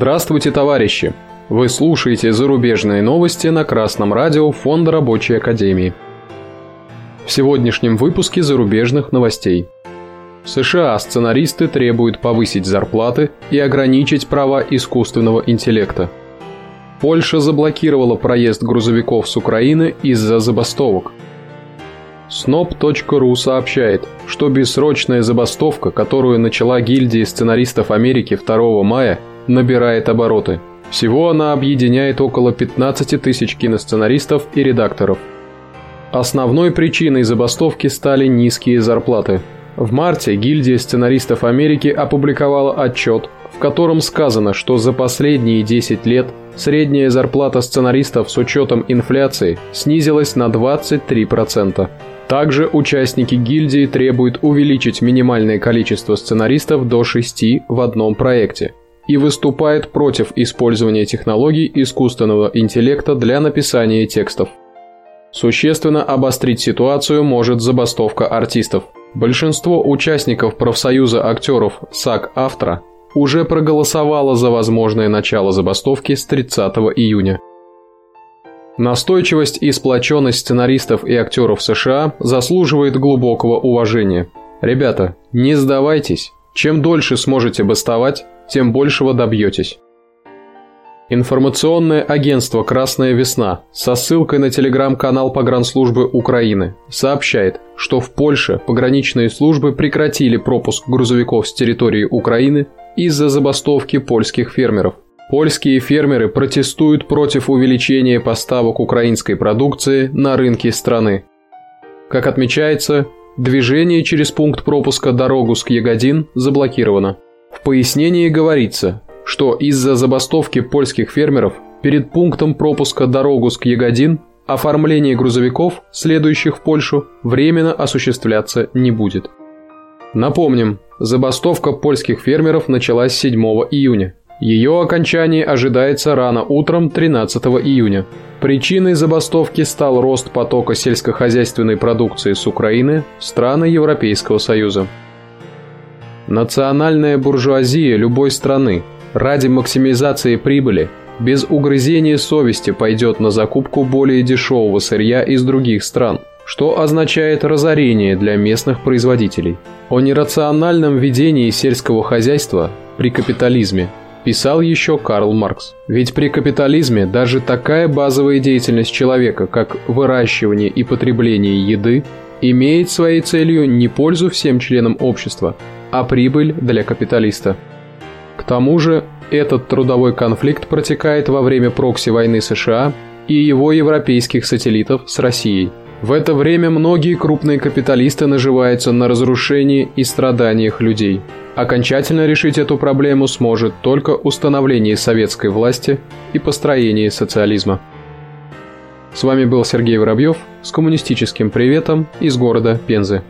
Здравствуйте, товарищи! Вы слушаете зарубежные новости на Красном радио Фонда Рабочей Академии. В сегодняшнем выпуске зарубежных новостей. В США сценаристы требуют повысить зарплаты и ограничить права искусственного интеллекта. Польша заблокировала проезд грузовиков с Украины из-за забастовок. Snob.ru сообщает, что бессрочная забастовка, которую начала гильдия сценаристов Америки 2 мая, набирает обороты. Всего она объединяет около 15 тысяч киносценаристов и редакторов. Основной причиной забастовки стали низкие зарплаты. В марте гильдия сценаристов Америки опубликовала отчет, в котором сказано, что за последние 10 лет средняя зарплата сценаристов с учетом инфляции снизилась на 23%. Также участники гильдии требуют увеличить минимальное количество сценаристов до 6 в одном проекте и выступает против использования технологий искусственного интеллекта для написания текстов. Существенно обострить ситуацию может забастовка артистов. Большинство участников профсоюза актеров САК-Автора уже проголосовало за возможное начало забастовки с 30 июня. Настойчивость и сплоченность сценаристов и актеров США заслуживает глубокого уважения. Ребята, не сдавайтесь. Чем дольше сможете бастовать, тем большего добьетесь. Информационное агентство «Красная весна» со ссылкой на телеграм-канал погранслужбы Украины сообщает, что в Польше пограничные службы прекратили пропуск грузовиков с территории Украины из-за забастовки польских фермеров. Польские фермеры протестуют против увеличения поставок украинской продукции на рынки страны. Как отмечается, движение через пункт пропуска дорогу с Ягодин заблокировано. В пояснении говорится, что из-за забастовки польских фермеров перед пунктом пропуска дорогу с Ягодин оформление грузовиков, следующих в Польшу, временно осуществляться не будет. Напомним, забастовка польских фермеров началась 7 июня. Ее окончание ожидается рано утром 13 июня. Причиной забастовки стал рост потока сельскохозяйственной продукции с Украины в страны Европейского Союза. Национальная буржуазия любой страны ради максимизации прибыли без угрызения совести пойдет на закупку более дешевого сырья из других стран, что означает разорение для местных производителей. О нерациональном ведении сельского хозяйства при капитализме писал еще Карл Маркс. Ведь при капитализме даже такая базовая деятельность человека, как выращивание и потребление еды, имеет своей целью не пользу всем членам общества, а прибыль для капиталиста. К тому же, этот трудовой конфликт протекает во время прокси-войны США и его европейских сателлитов с Россией. В это время многие крупные капиталисты наживаются на разрушении и страданиях людей. Окончательно решить эту проблему сможет только установление советской власти и построение социализма. С вами был Сергей Воробьев с коммунистическим приветом из города Пензы.